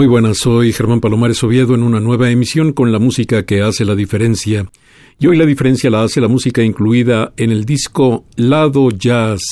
Muy buenas, soy Germán Palomares Oviedo en una nueva emisión con la música que hace la diferencia. Y hoy la diferencia la hace la música incluida en el disco Lado Jazz,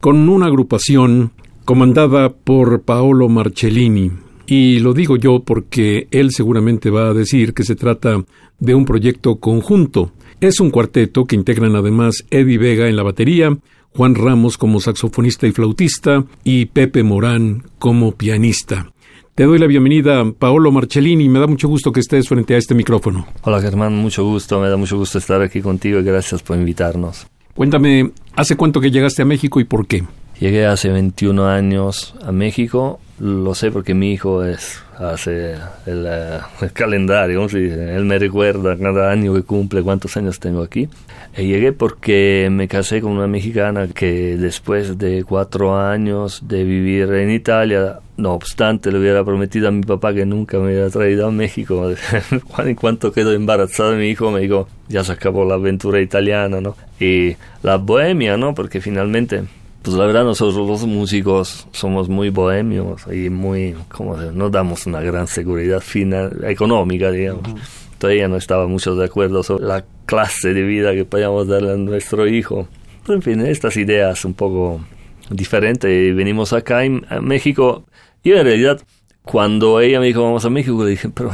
con una agrupación comandada por Paolo Marcellini. Y lo digo yo porque él seguramente va a decir que se trata de un proyecto conjunto. Es un cuarteto que integran además Eddie Vega en la batería, Juan Ramos como saxofonista y flautista y Pepe Morán como pianista. Te doy la bienvenida, Paolo Marcellini. Me da mucho gusto que estés frente a este micrófono. Hola, Germán. Mucho gusto. Me da mucho gusto estar aquí contigo y gracias por invitarnos. Cuéntame, ¿hace cuánto que llegaste a México y por qué? Llegué hace 21 años a México. Lo sé porque mi hijo es hace el, eh, calendario, él me recuerda cada año que cumple cuántos años tengo aquí. Y llegué porque me casé con una mexicana que después de cuatro años de vivir en Italia, no obstante le hubiera prometido a mi papá que nunca me hubiera traído a México, en cuanto quedó embarazado mi hijo me dijo, ya se acabó la aventura italiana, ¿no? Y la bohemia, ¿no? Porque finalmente pues la verdad nosotros los músicos somos muy bohemios y muy, como no damos una gran seguridad final, económica, digamos. Todavía no estaba mucho de acuerdo sobre la clase de vida que podíamos darle a nuestro hijo. Pero en fin, estas ideas un poco diferentes. Venimos acá en México. Y en realidad cuando ella me dijo vamos a México, le dije, pero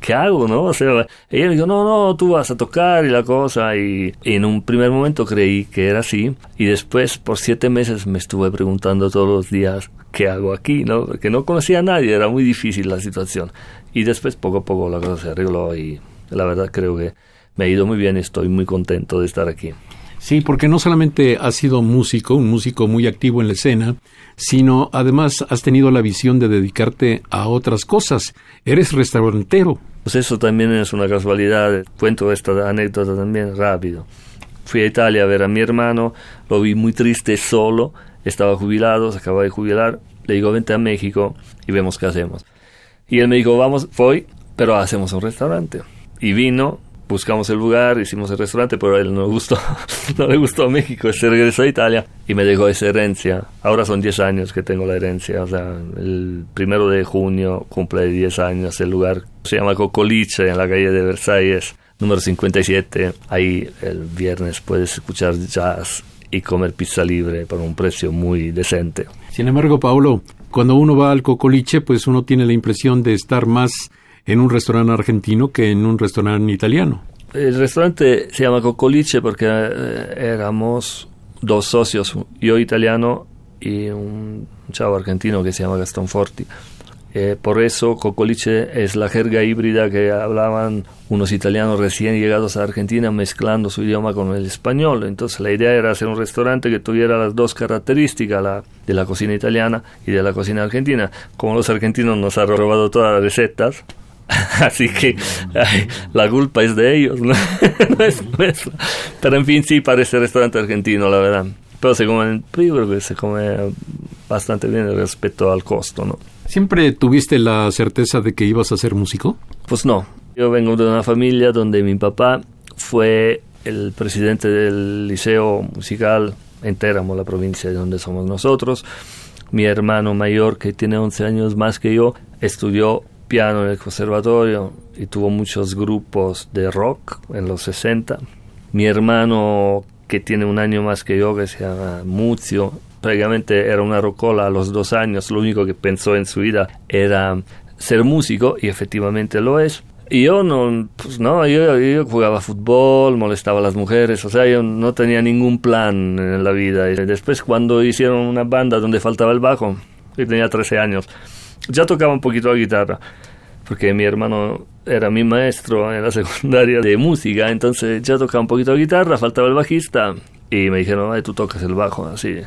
¿qué hago, no? Ella me dijo, no, no, tú vas a tocar y la cosa. Y, en un primer momento creí que era así. Y después, por siete meses, me estuve preguntando todos los días, ¿qué hago aquí, no? Porque no conocía a nadie, era muy difícil la situación. Y después, poco a poco, la cosa se arregló y la verdad creo que me ha ido muy bien y estoy muy contento de estar aquí. Sí, porque no solamente has sido músico, un músico muy activo en la escena, sino además has tenido la visión de dedicarte a otras cosas. Eres restaurantero. Pues eso también es una casualidad. Cuento esta anécdota también rápido. Fui a Italia a ver a mi hermano, lo vi muy triste solo, estaba jubilado, se acaba de jubilar. Le digo, vente a México y vemos qué hacemos. Y él me dijo, vamos, voy, pero hacemos un restaurante. Y vino, buscamos el lugar, hicimos el restaurante, pero a él no gustó, no le gustó México, se regresó a Italia y me dejó esa herencia. Ahora son 10 años que tengo la herencia, o sea, el primero de junio cumple 10 años, el lugar se llama Cocoliche, en la calle de Versalles, número 57. Ahí el viernes puedes escuchar jazz y comer pizza libre por un precio muy decente. Sin embargo, Paulo, cuando uno va al Cocoliche, pues uno tiene la impresión de estar más en un restaurante argentino que en un restaurante italiano. El restaurante se llama Cocoliche porque eh, éramos dos socios, yo italiano y un chavo argentino que se llama Gastón Forti. Eh, por eso Cocoliche es la jerga híbrida que hablaban unos italianos recién llegados a Argentina mezclando su idioma con el español. Entonces la idea era hacer un restaurante que tuviera las dos características, la de la cocina italiana y de la cocina argentina. Como los argentinos nos han robado todas las recetas, Así que la culpa es de ellos, ¿no? es nuestra. Pero en fin, sí parece restaurante argentino, la verdad. Pero se come, yo creo que se come bastante bien respecto al costo, ¿no? ¿Siempre tuviste la certeza de que ibas a ser músico? Pues no. Yo vengo de una familia donde mi papá fue el presidente del liceo musical en Téramo, la provincia de donde somos nosotros. Mi hermano mayor, que tiene 11 años más que yo, estudió piano en el conservatorio y tuvo muchos grupos de rock en los 60. Mi hermano, que tiene un año más que yo, que se llama Muzio, prácticamente era una rocola a los dos años, lo único que pensó en su vida era ser músico y efectivamente lo es. Y yo no, pues no, yo, yo, jugaba fútbol, molestaba a las mujeres, o sea, yo no tenía ningún plan en la vida. Y después cuando hicieron una banda donde faltaba el bajo, yo tenía 13 años, ya tocaba un poquito la guitarra, porque mi hermano era mi maestro en la secundaria de música, entonces ya tocaba un poquito de guitarra, faltaba el bajista y me dijeron, Ay, tú tocas el bajo, así.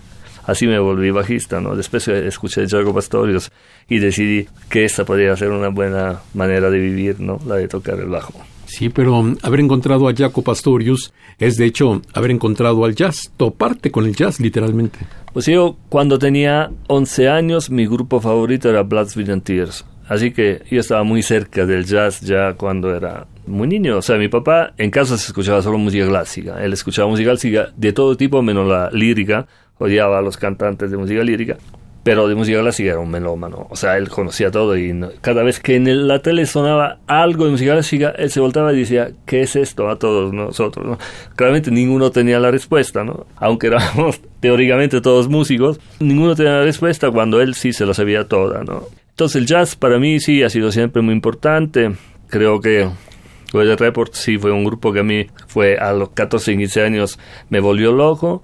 Así me volví bajista, ¿no? Después escuché Jaco Pastorius y decidí que esta podría ser una buena manera de vivir, ¿no? La de tocar el bajo. Sí, pero haber encontrado a Jaco Pastorius es de hecho haber encontrado al jazz, toparte con el jazz literalmente. Pues yo cuando tenía 11 años mi grupo favorito era Bloods, Villain Tears. Así que yo estaba muy cerca del jazz ya cuando era muy niño. O sea, mi papá en casa se escuchaba solo música clásica. Él escuchaba música clásica de todo tipo, menos la lírica. Odiaba a los cantantes de música lírica. Pero de música clásica era un melómano. O sea, él conocía todo y cada vez que en la tele sonaba algo de música clásica, él se voltaba y decía, ¿qué es esto a todos nosotros? ¿no? Claramente ninguno tenía la respuesta, ¿no? Aunque éramos teóricamente todos músicos, ninguno tenía la respuesta cuando él sí se la sabía toda, ¿no? Entonces el jazz para mí sí ha sido siempre muy importante. Creo que Weather Report sí fue un grupo que a mí fue a los 14, 15 años me volvió loco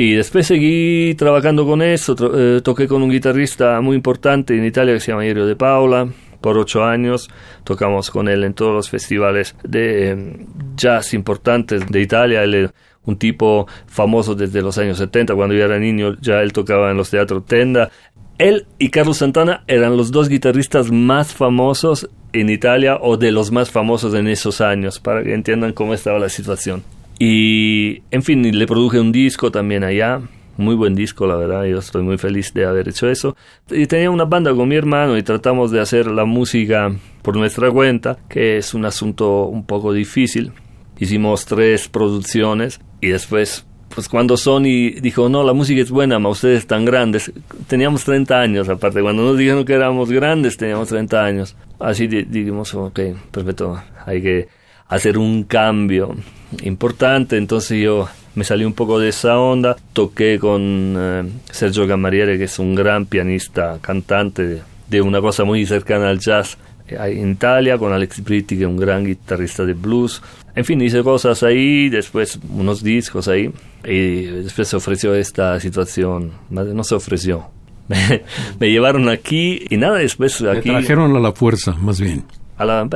y después seguí trabajando con eso, eh, toqué con un guitarrista muy importante en Italia que se llama Irio De Paula por ocho años, tocamos con él en todos los festivales de eh, jazz importantes de Italia, él un tipo famoso desde los años 70, cuando yo era niño ya él tocaba en los teatros Tenda, él y Carlos Santana eran los dos guitarristas más famosos en Italia o de los más famosos en esos años, para que entiendan cómo estaba la situación. Y, en fin, le produje un disco también allá, muy buen disco, la verdad, yo estoy muy feliz de haber hecho eso. Y tenía una banda con mi hermano y tratamos de hacer la música por nuestra cuenta, que es un asunto un poco difícil. Hicimos tres producciones y después pues cuando Sony dijo, no, la música es buena, ma ustedes están grandes, teníamos 30 años, aparte, cuando nos dijeron que éramos grandes, teníamos 30 años. Así dijimos, ok, perfecto, hay que hacer un cambio importante, entonces yo me salí un poco de esa onda, toqué con eh, Sergio Camariere, que es un gran pianista, cantante de una cosa muy cercana al jazz, en Italia con Alex Britti, que es un gran guitarrista de blues. En fin, hice cosas ahí, después unos discos ahí, y después se ofreció esta situación, no se ofreció. Me, llevaron aquí y nada, después aquí... Me trajeron a la fuerza, más bien. A la,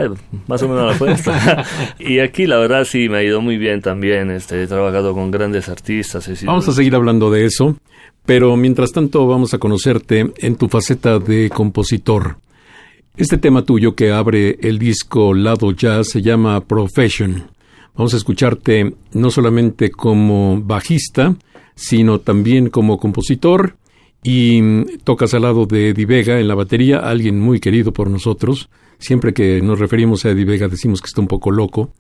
más o menos a la fuerza. y aquí la verdad sí me ha ido muy bien también, este, he trabajado con grandes artistas. Vamos a seguir hablando de eso, pero mientras tanto vamos a conocerte en tu faceta de compositor. Este tema tuyo que abre el disco Lado Jazz se llama Profession. Vamos a escucharte no solamente como bajista, sino también como compositor y tocas al lado de Eddie Vega en la batería, alguien muy querido por nosotros. Siempre que nos referimos a Eddie Vega decimos que está un poco loco,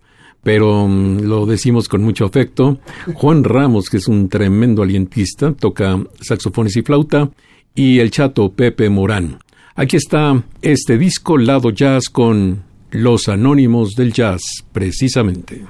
pero mm, lo decimos con mucho afecto. Juan Ramos, que es un tremendo alientista, toca saxofones y flauta, y el chato Pepe Morán. Aquí está este disco Lado Jazz con Los Anónimos del Jazz, precisamente.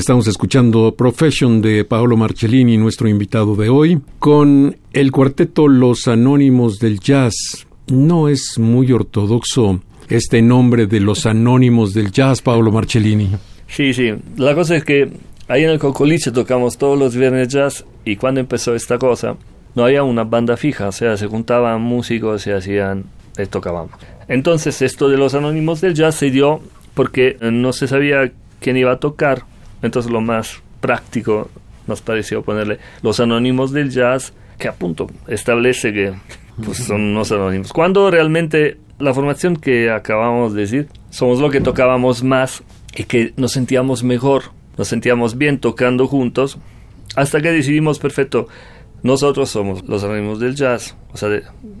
Estamos escuchando Profession de Paolo Marcellini, nuestro invitado de hoy, con el cuarteto Los Anónimos del Jazz. No es muy ortodoxo este nombre de Los Anónimos del Jazz, Paolo Marcellini. Sí, sí. La cosa es que ahí en el Cocoliche tocamos todos los viernes jazz y cuando empezó esta cosa no había una banda fija, o sea, se juntaban músicos y hacían, eh, tocaban. Entonces esto de los Anónimos del Jazz se dio porque no se sabía quién iba a tocar entonces lo más práctico nos pareció ponerle los anónimos del jazz, que a punto establece que pues, son unos anónimos. Cuando realmente la formación que acabamos de decir, somos lo que tocábamos más y que nos sentíamos mejor, nos sentíamos bien tocando juntos, hasta que decidimos, perfecto, nosotros somos los anónimos del jazz. O sea,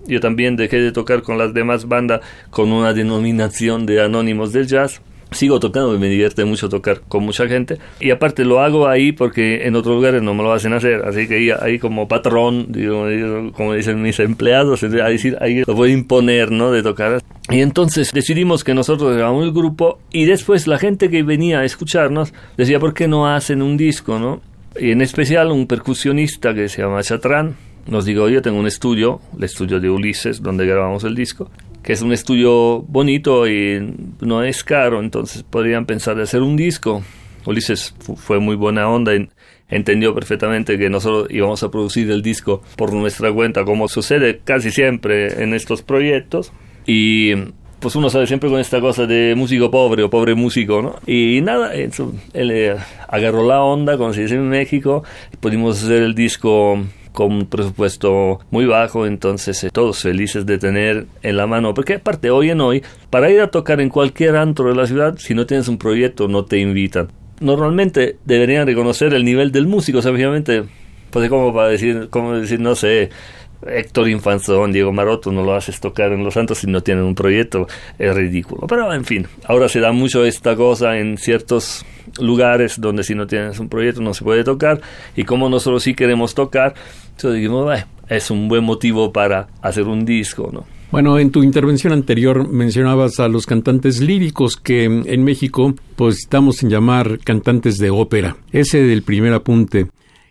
yo también dejé de tocar con las demás bandas con una denominación de anónimos del jazz. Sigo tocando y me divierte mucho tocar con mucha gente. Y aparte lo hago ahí porque en otros lugares no me lo hacen hacer. Así que ahí, como patrón digo, como dicen mis empleados ahí, ahí lo voy a imponer no de tocar. Y entonces decidimos que nosotros grabamos el grupo y después la gente que venía a escucharnos decía por qué no hacen un disco no y en especial un percusionista que se llama Chatrán nos dijo, yo tengo un estudio, el estudio de Ulises, donde grabamos el disco, que es un estudio bonito y no es caro, entonces podrían pensar de hacer un disco. Ulises fue muy buena onda y entendió perfectamente que nosotros íbamos a producir el disco por nuestra cuenta, como sucede casi siempre en estos proyectos. Y pues uno sabe siempre con esta cosa de músico pobre o pobre músico, ¿no? Y nada, eso, él eh, agarró la onda, como se dice en México, y pudimos hacer el disco con un presupuesto muy bajo, entonces eh, todos felices de tener en la mano, porque aparte hoy en hoy, para ir a tocar en cualquier antro de la ciudad, si no tienes un proyecto no te invitan. Normalmente deberían reconocer el nivel del músico, o sea, obviamente, pues como para decir, como decir, no sé, Héctor Infanzón, Diego Maroto, no lo haces tocar en Los Santos si no tienen un proyecto, es ridículo. Pero en fin, ahora se da mucho esta cosa en ciertos lugares donde si no tienes un proyecto no se puede tocar y como nosotros sí queremos tocar, entonces dijimos, es un buen motivo para hacer un disco, ¿no? Bueno, en tu intervención anterior mencionabas a los cantantes líricos que en México pues estamos en llamar cantantes de ópera. Ese del primer apunte.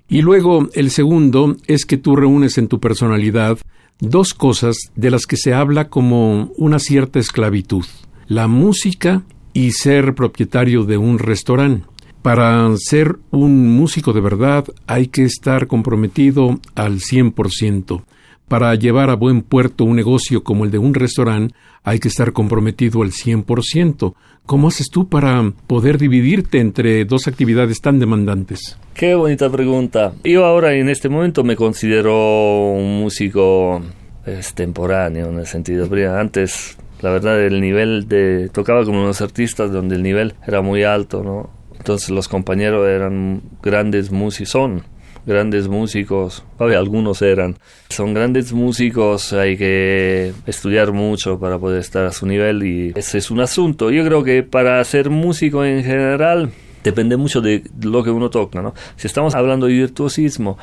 Y luego el segundo es que tú reúnes en tu personalidad dos cosas de las que se habla como una cierta esclavitud. La música y ser propietario de un restaurante. Para ser un músico de verdad hay que estar comprometido al 100%. Para llevar a buen puerto un negocio como el de un restaurante hay que estar comprometido al 100%. ¿Cómo haces tú para poder dividirte entre dos actividades tan demandantes? Qué bonita pregunta. Yo ahora en este momento me considero un músico extemporáneo en el sentido, antes la verdad el nivel de tocaba como unos artistas donde el nivel era muy alto no entonces los compañeros eran grandes músicos son grandes músicos algunos eran. Son grandes músicos hay que estudiar mucho para poder estar a su nivel y ese es un asunto. Yo creo que para ser músico en general depende mucho de lo que uno toca no si estamos hablando de virtuosismo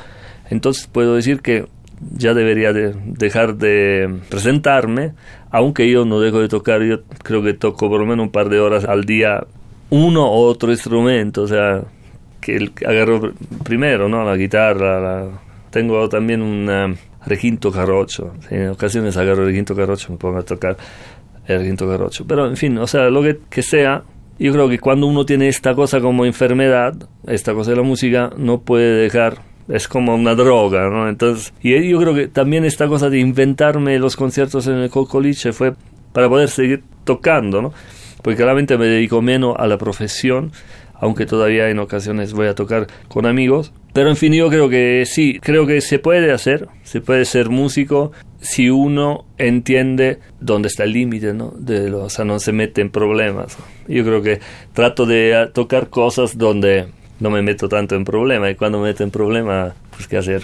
entonces puedo decir que ya debería de dejar de presentarme, aunque yo no dejo de tocar, yo creo que toco por lo menos un par de horas al día uno u otro instrumento, o sea, que el, agarro primero, ¿no? La guitarra, tengo también un requinto carrocho, en ocasiones agarro el requinto carrocho, me pongo a tocar el requinto carrocho, pero en fin, o sea, lo que, que sea, yo creo que cuando uno tiene esta cosa como enfermedad, esta cosa de la música, no puede dejar es como una droga, ¿no? Entonces, y yo creo que también esta cosa de inventarme los conciertos en el Cocoliche fue para poder seguir tocando, ¿no? Porque claramente me dedico menos a la profesión, aunque todavía en ocasiones voy a tocar con amigos. Pero en fin, yo creo que sí, creo que se puede hacer, se puede ser músico si uno entiende dónde está el límite, ¿no? De, o sea, no se mete en problemas. Yo creo que trato de tocar cosas donde no me meto tanto en problema y cuando me meto en problema, pues qué hacer.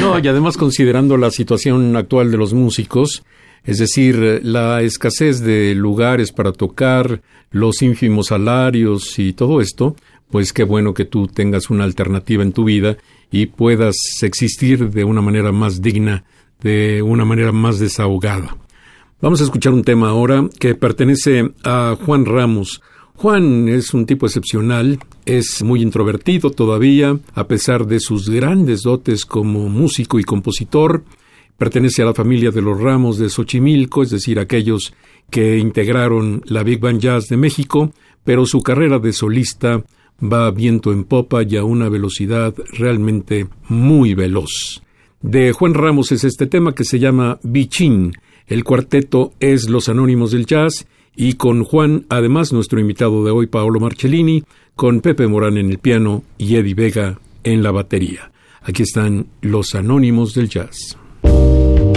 No, y además considerando la situación actual de los músicos, es decir, la escasez de lugares para tocar, los ínfimos salarios y todo esto, pues qué bueno que tú tengas una alternativa en tu vida y puedas existir de una manera más digna de una manera más desahogada. Vamos a escuchar un tema ahora que pertenece a Juan Ramos. Juan es un tipo excepcional, es muy introvertido todavía, a pesar de sus grandes dotes como músico y compositor. Pertenece a la familia de los Ramos de Xochimilco, es decir, aquellos que integraron la Big Band Jazz de México, pero su carrera de solista va viento en popa y a una velocidad realmente muy veloz. De Juan Ramos es este tema que se llama Bichín. El cuarteto es Los Anónimos del Jazz y con Juan, además nuestro invitado de hoy, Paolo Marcellini, con Pepe Morán en el piano y Eddie Vega en la batería. Aquí están Los Anónimos del Jazz. you.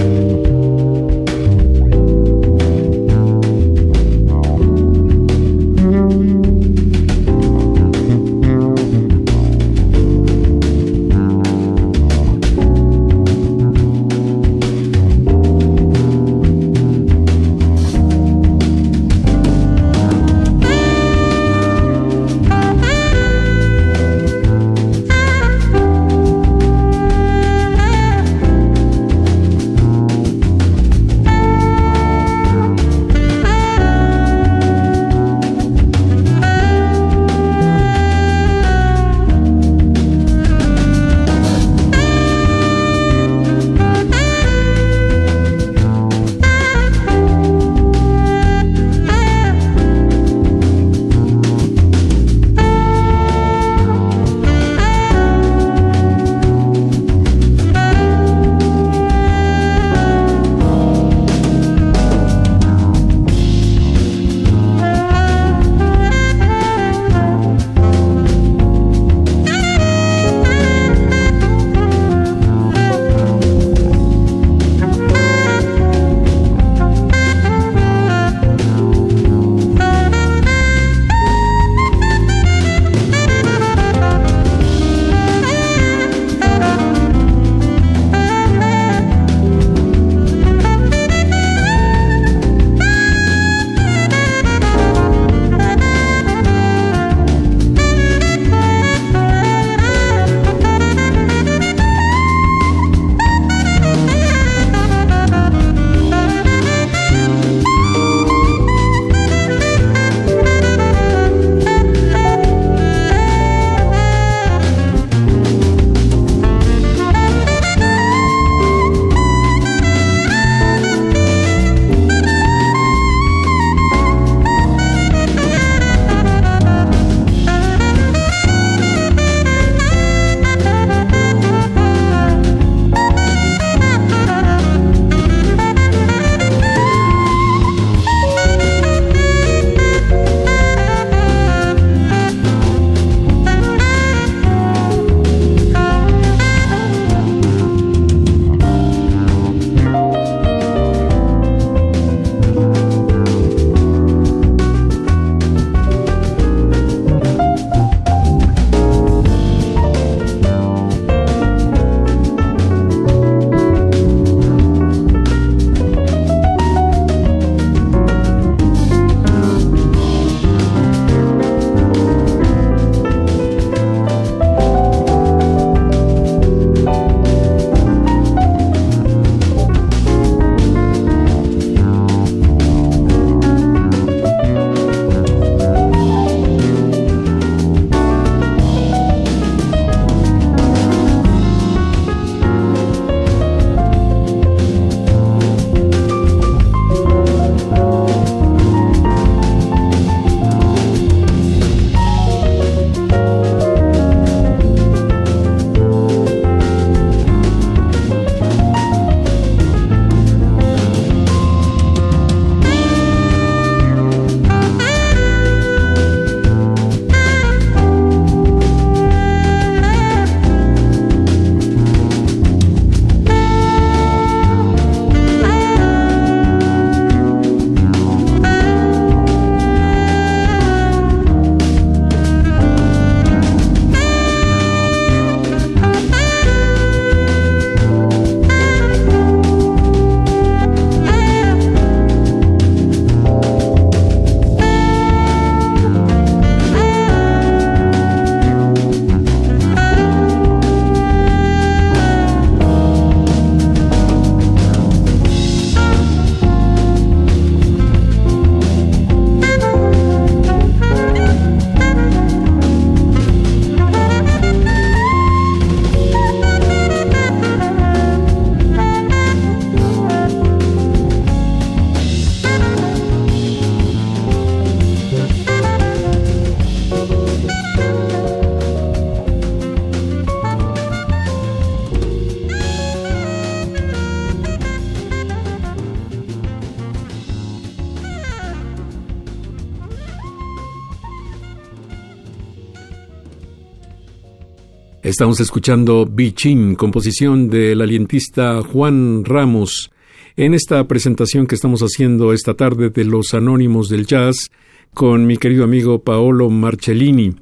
Estamos escuchando Bichín, composición del alientista Juan Ramos, en esta presentación que estamos haciendo esta tarde de los Anónimos del Jazz con mi querido amigo Paolo Marcellini.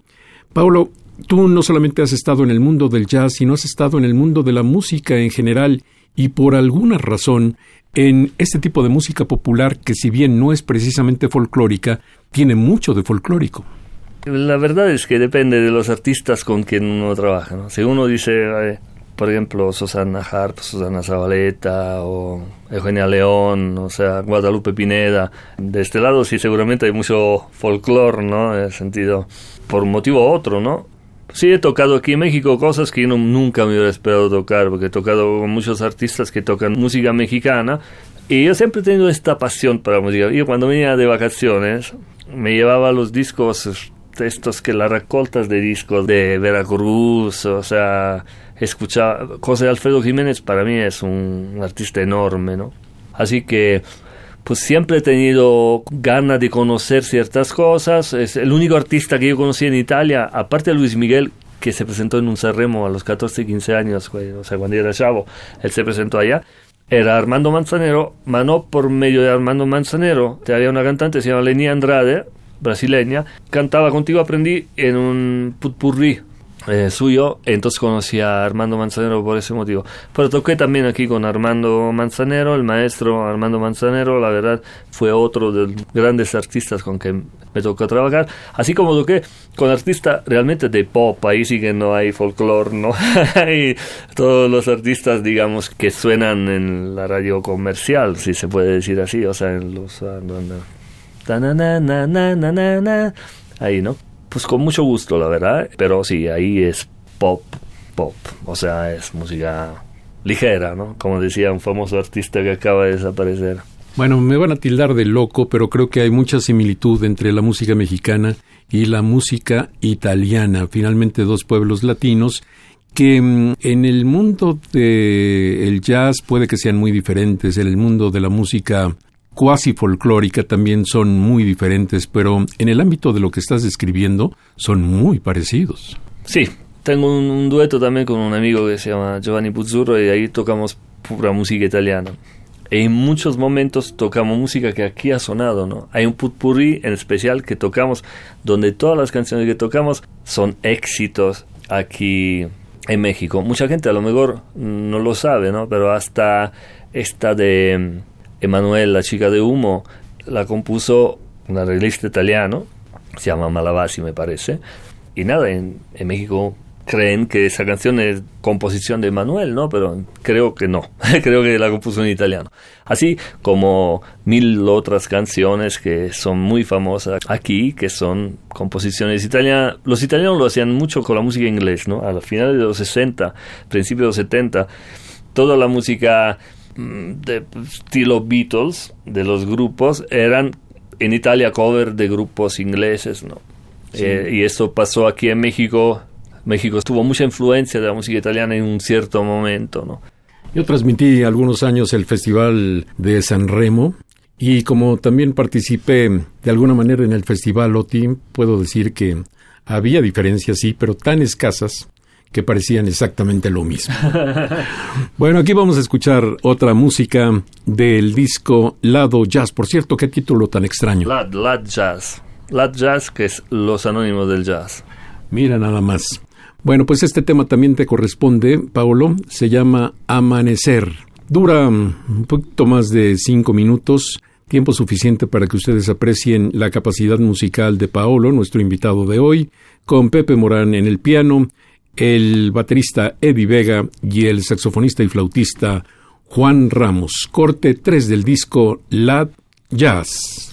Paolo, tú no solamente has estado en el mundo del jazz, sino has estado en el mundo de la música en general y por alguna razón en este tipo de música popular que si bien no es precisamente folclórica, tiene mucho de folclórico. La verdad es que depende de los artistas con quien uno trabaja. ¿no? Si uno dice, por ejemplo, Susana Harp, Susana Zabaleta o Eugenia León, o sea, Guadalupe Pineda. De este lado sí seguramente hay mucho folclore, ¿no? En el sentido, por un motivo u otro, ¿no? Sí he tocado aquí en México cosas que yo nunca me hubiera esperado tocar, porque he tocado con muchos artistas que tocan música mexicana, y yo siempre he tenido esta pasión para la música. Yo cuando venía de vacaciones me llevaba los discos estos que las recoltas de discos de Veracruz, o sea, escuchar José Alfredo Jiménez para mí es un, artista enorme, ¿no? Así que pues siempre he tenido ganas de conocer ciertas cosas. Es el único artista que yo conocí en Italia, aparte de Luis Miguel, que se presentó en un Sanremo a los 14, 15 años, o sea, cuando era chavo, él se presentó allá. Era Armando Manzanero, no por medio de Armando Manzanero, había una cantante, se llama Leni Andrade, brasileña, cantaba contigo, aprendí en un putpurrí eh, suyo, entonces conocí a Armando Manzanero por ese motivo. Pero toqué también aquí con Armando Manzanero, el maestro Armando Manzanero, la verdad fue otro de los grandes artistas con que me tocó trabajar, así como toqué con artistas realmente de pop, ahí sí que no hay folclore, ¿no? hay todos los artistas, digamos, que suenan en la radio comercial, si se puede decir así, o sea, en los... Ahí, ¿no? Pues con mucho gusto, la verdad. Pero sí, ahí es pop, pop. O sea, es música ligera, ¿no? Como decía un famoso artista que acaba de desaparecer. Bueno, me van a tildar de loco, pero creo que hay mucha similitud entre la música mexicana y la música italiana. Finalmente, dos pueblos latinos que mm, en el mundo del jazz puede que sean muy diferentes, en el mundo de la música cuasi folclórica también son muy diferentes, pero en el ámbito de lo que estás describiendo son muy parecidos. Sí, tengo un, dueto también con un amigo que se llama Giovanni Puzzurro y ahí tocamos pura música italiana. En muchos momentos tocamos música que aquí ha sonado, ¿no? Hay un putpurri en especial que tocamos, donde todas las canciones que tocamos son éxitos aquí en México. Mucha gente a lo mejor no lo sabe, ¿no? Pero hasta esta de Emanuel, la chica de humo, la compuso un arreglista italiano, se llama Malavasi me parece, y nada, en, México creen que esa canción es composición de Emanuel, ¿no? Pero creo que no, creo que la compuso en italiano. Así como mil otras canciones que son muy famosas aquí, que son composiciones italianas. Los italianos lo hacían mucho con la música inglés, ¿no? A finales de los 60, principios de los 70, toda la música de estilo Beatles, de los grupos, eran en Italia cover de grupos ingleses, ¿no? Eh, y eso pasó aquí en México. México tuvo mucha influencia de la música italiana en un cierto momento, ¿no? Yo transmití algunos años el Festival de San Remo y como también participé de alguna manera en el Festival OTI, puedo decir que había diferencias, sí, pero tan escasas que parecían exactamente lo mismo. bueno, aquí vamos a escuchar otra música del disco Lado Jazz. Por cierto, qué título tan extraño. Lad, Lad Jazz. Lad Jazz, que es Los Anónimos del Jazz. Mira nada más. Bueno, pues este tema también te corresponde, Paolo. Se llama Amanecer. Dura un poquito más de cinco minutos tiempo suficiente para que ustedes aprecien la capacidad musical de Paolo, nuestro invitado de hoy, con Pepe Morán en el piano el baterista Eddie Vega y el saxofonista y flautista Juan Ramos. Corte 3 del disco Lad Jazz.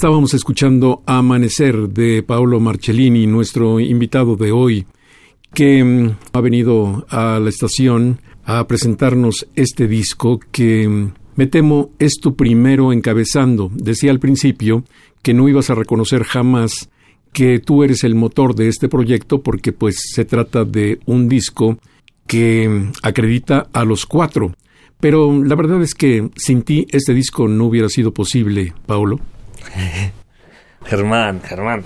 Estábamos escuchando Amanecer de Paolo Marcellini, nuestro invitado de hoy, que mm, ha venido a la estación a presentarnos este disco que mm, me temo es tu primero encabezando. Decía al principio que no ibas a reconocer jamás que tú eres el motor de este proyecto porque pues se trata de un disco que mm, acredita a los cuatro. Pero la verdad es que sin ti este disco no hubiera sido posible, Paolo. Germán, Germán.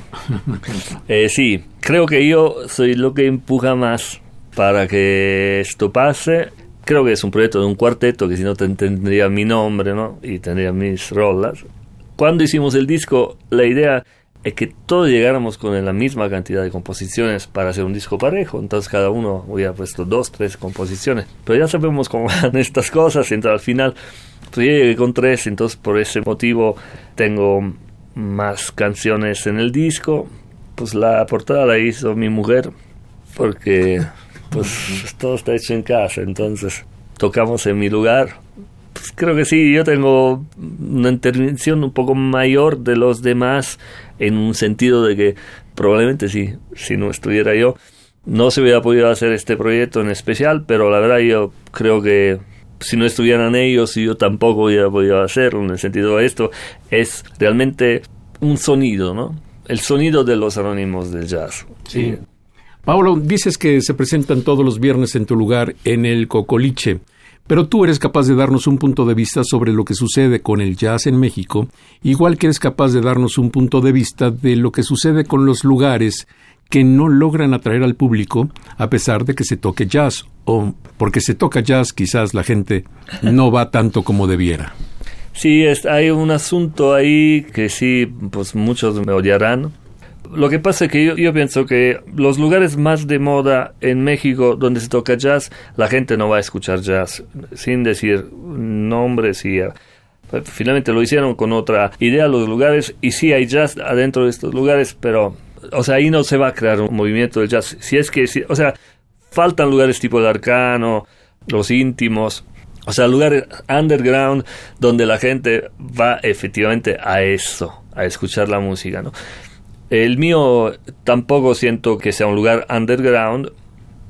Eh, sí, creo que yo soy lo que empuja más para que esto pase. Creo que es un proyecto de un cuarteto que si no tendría mi nombre, ¿no? Y tendría mis rolas. Cuando hicimos el disco, la idea es que todos llegáramos con la misma cantidad de composiciones para hacer un disco parejo. Entonces cada uno hubiera puesto dos, tres composiciones. Pero ya sabemos cómo van estas cosas. Entonces al final llegué con tres. Entonces por ese motivo tengo más canciones en el disco. Pues la portada la hizo mi mujer porque pues todo está hecho en casa. Entonces tocamos en mi lugar. Pues creo que sí, yo tengo una intervención un poco mayor de los demás en un sentido de que probablemente sí, si no estuviera yo, no se hubiera podido hacer este proyecto en especial, pero la verdad yo creo que si no estuvieran ellos yo tampoco hubiera podido hacerlo en el sentido de esto, es realmente un sonido, ¿no? El sonido de los anónimos del jazz. Sí. Pablo, dices que se presentan todos los viernes en tu lugar en el Cocoliche, pero tú eres capaz de darnos un punto de vista sobre lo que sucede con el jazz en México, igual que eres capaz de darnos un punto de vista de lo que sucede con los lugares que no logran atraer al público a pesar de que se toque jazz, o porque se toca jazz quizás la gente no va tanto como debiera. Sí, hay un asunto ahí que sí, pues muchos me odiarán. Lo que pasa es que yo, yo, pienso que los lugares más de moda en México donde se toca jazz, la gente no va a escuchar jazz, sin decir nombres y... Finalmente lo hicieron con otra idea los lugares y sí hay jazz adentro de estos lugares, pero o sea, ahí no se va a crear un movimiento de jazz. Si es que, o sea, faltan lugares tipo el arcano, los íntimos, o sea, lugares underground donde la gente va efectivamente a eso, a escuchar la música, ¿no? El mío tampoco siento que sea un lugar underground,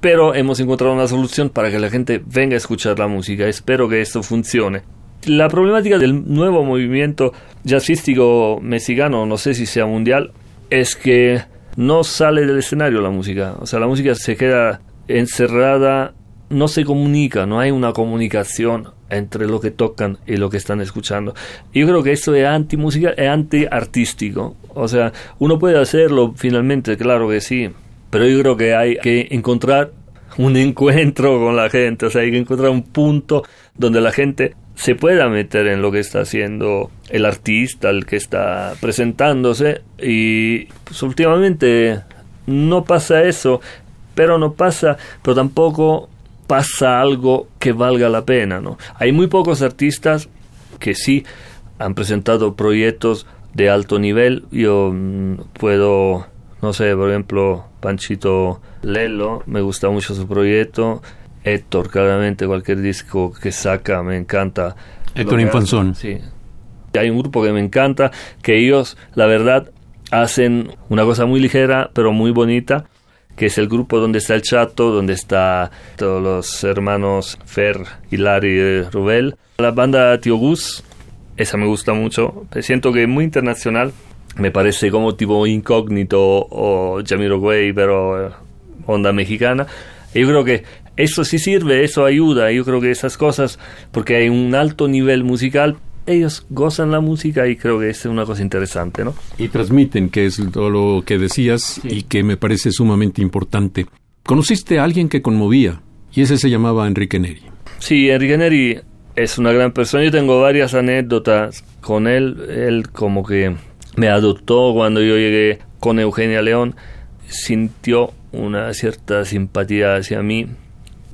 pero hemos encontrado una solución para que la gente venga a escuchar la música. Espero que esto funcione. La problemática del nuevo movimiento jazzístico mexicano, no sé si sea mundial, es que no sale del escenario la música. O sea, la música se queda encerrada, no se comunica, no hay una comunicación entre lo que tocan y lo que están escuchando. Yo creo que esto es anti música, es anti artístico. O sea, uno puede hacerlo finalmente, claro que sí, pero yo creo que hay que encontrar un encuentro con la gente, o sea, hay que encontrar un punto donde la gente se pueda meter en lo que está haciendo el artista, el que está presentándose y pues, últimamente no pasa eso, pero no pasa, pero tampoco pasa algo que valga la pena, ¿no? Hay muy pocos artistas que sí han presentado proyectos de alto nivel. Yo mm, puedo, no sé, por ejemplo, Panchito Lelo, me gusta mucho su proyecto. Héctor, claramente, cualquier disco que saca me encanta. Héctor Infanzón. Sí. Hay un grupo que me encanta, que ellos, la verdad, hacen una cosa muy ligera, pero muy bonita, que es el grupo donde está el Chato, donde está todos los hermanos Fer, Hilari y Rubel. La banda Tío Gus, esa me gusta mucho. Siento que es muy internacional. Me parece como tipo incógnito o Jamiroquai, pero eh, onda mexicana. yo creo que eso sí sirve, eso ayuda. Yo creo que esas cosas, porque hay un alto nivel musical, ellos gozan la música y creo que es una cosa interesante, ¿no? Y transmiten, que es todo lo que decías y que me parece sumamente importante. Conociste a alguien que conmovía y ese se llamaba Enrique Neri. Sí, Enrique Neri es una gran persona. Yo tengo varias anécdotas con él. Él como que me adoptó cuando yo llegué con Eugenia León. Sintió una cierta simpatía hacia mí.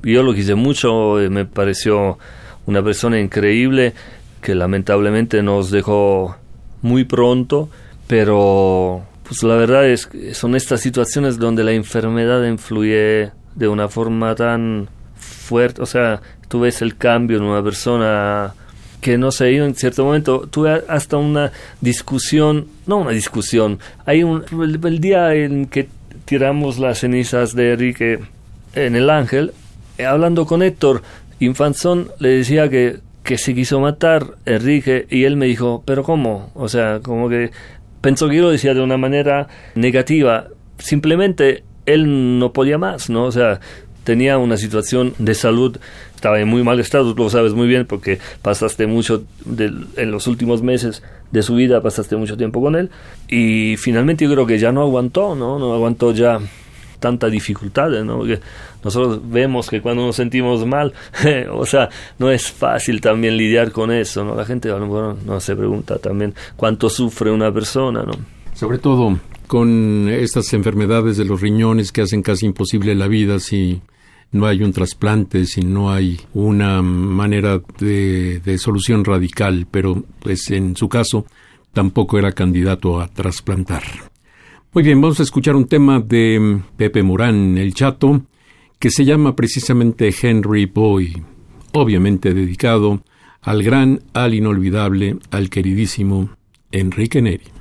Yo lo quise mucho, me pareció una persona increíble que lamentablemente nos dejó muy pronto, pero pues la verdad es que son estas situaciones donde la enfermedad influye de una forma tan fuerte, o sea, tú ves el cambio en una persona que no sé, yo en cierto momento. Tuve hasta una discusión, no una discusión, hay un, el, día en que tiramos las cenizas de Enrique en el Ángel, eh, hablando con Héctor Infanzón, le decía que que se quiso matar Enrique y él me dijo, pero ¿cómo? O sea, como que pensó que yo lo decía de una manera negativa. Simplemente él no podía más, ¿no? O sea, tenía una situación de salud, estaba en muy mal estado, lo sabes muy bien porque pasaste mucho, en los últimos meses de su vida pasaste mucho tiempo con él y finalmente yo creo que ya no aguantó, ¿no? No aguantó ya tanta dificultades, ¿no? Nosotros vemos que cuando nos sentimos mal, o sea, no es fácil también lidiar con eso, ¿no? La gente a lo mejor no se pregunta también cuánto sufre una persona, ¿no? Sobre todo con estas enfermedades de los riñones que hacen casi imposible la vida si no hay un trasplante, si no hay una manera de, de solución radical, pero pues en su caso tampoco era candidato a trasplantar. Muy bien, vamos a escuchar un tema de Pepe Morán, el chato, que se llama precisamente Henry Boy, obviamente dedicado al gran, al inolvidable, al queridísimo Enrique Neri.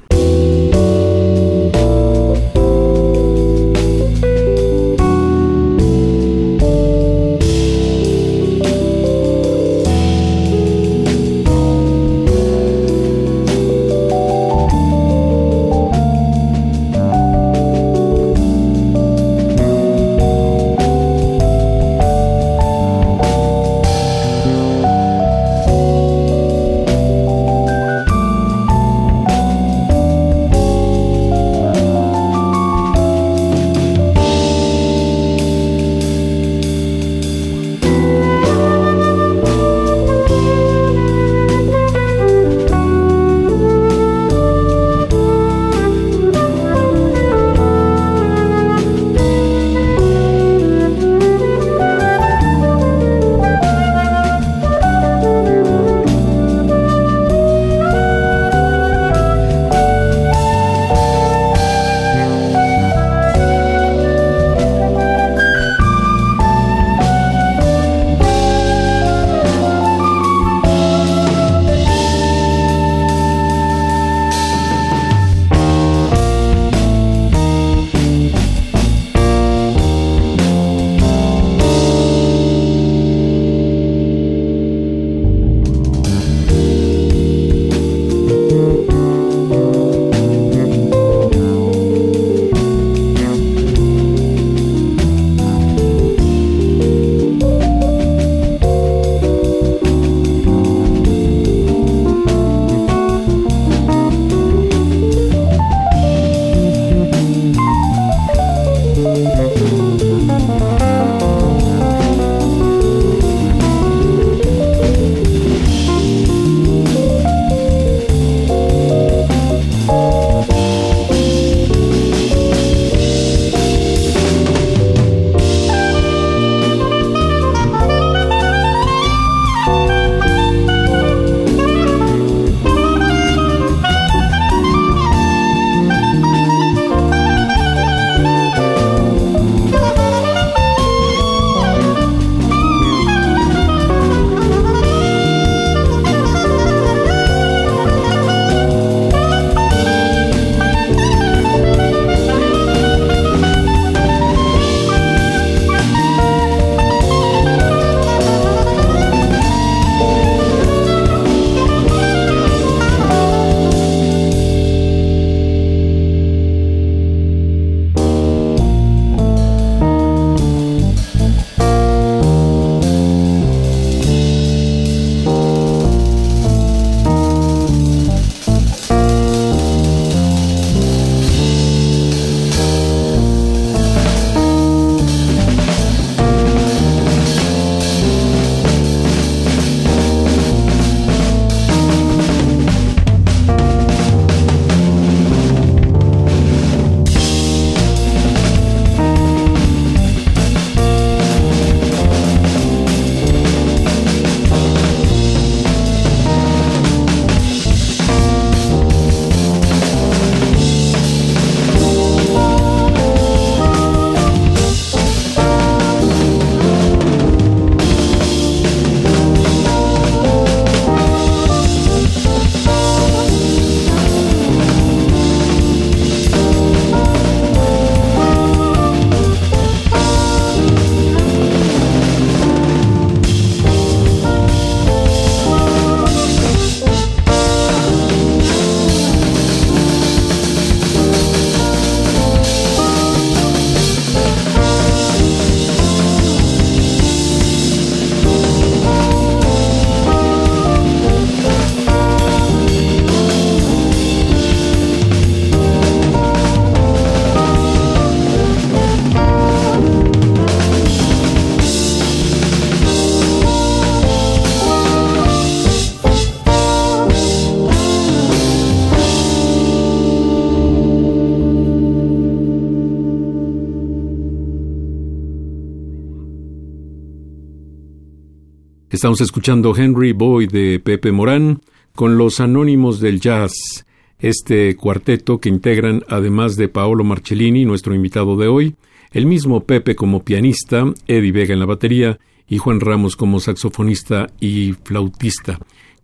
Estamos escuchando Henry Boy de Pepe Morán con los Anónimos del Jazz, este cuarteto que integran, además de Paolo Marcellini, nuestro invitado de hoy, el mismo Pepe como pianista, Eddie Vega en la batería y Juan Ramos como saxofonista y flautista.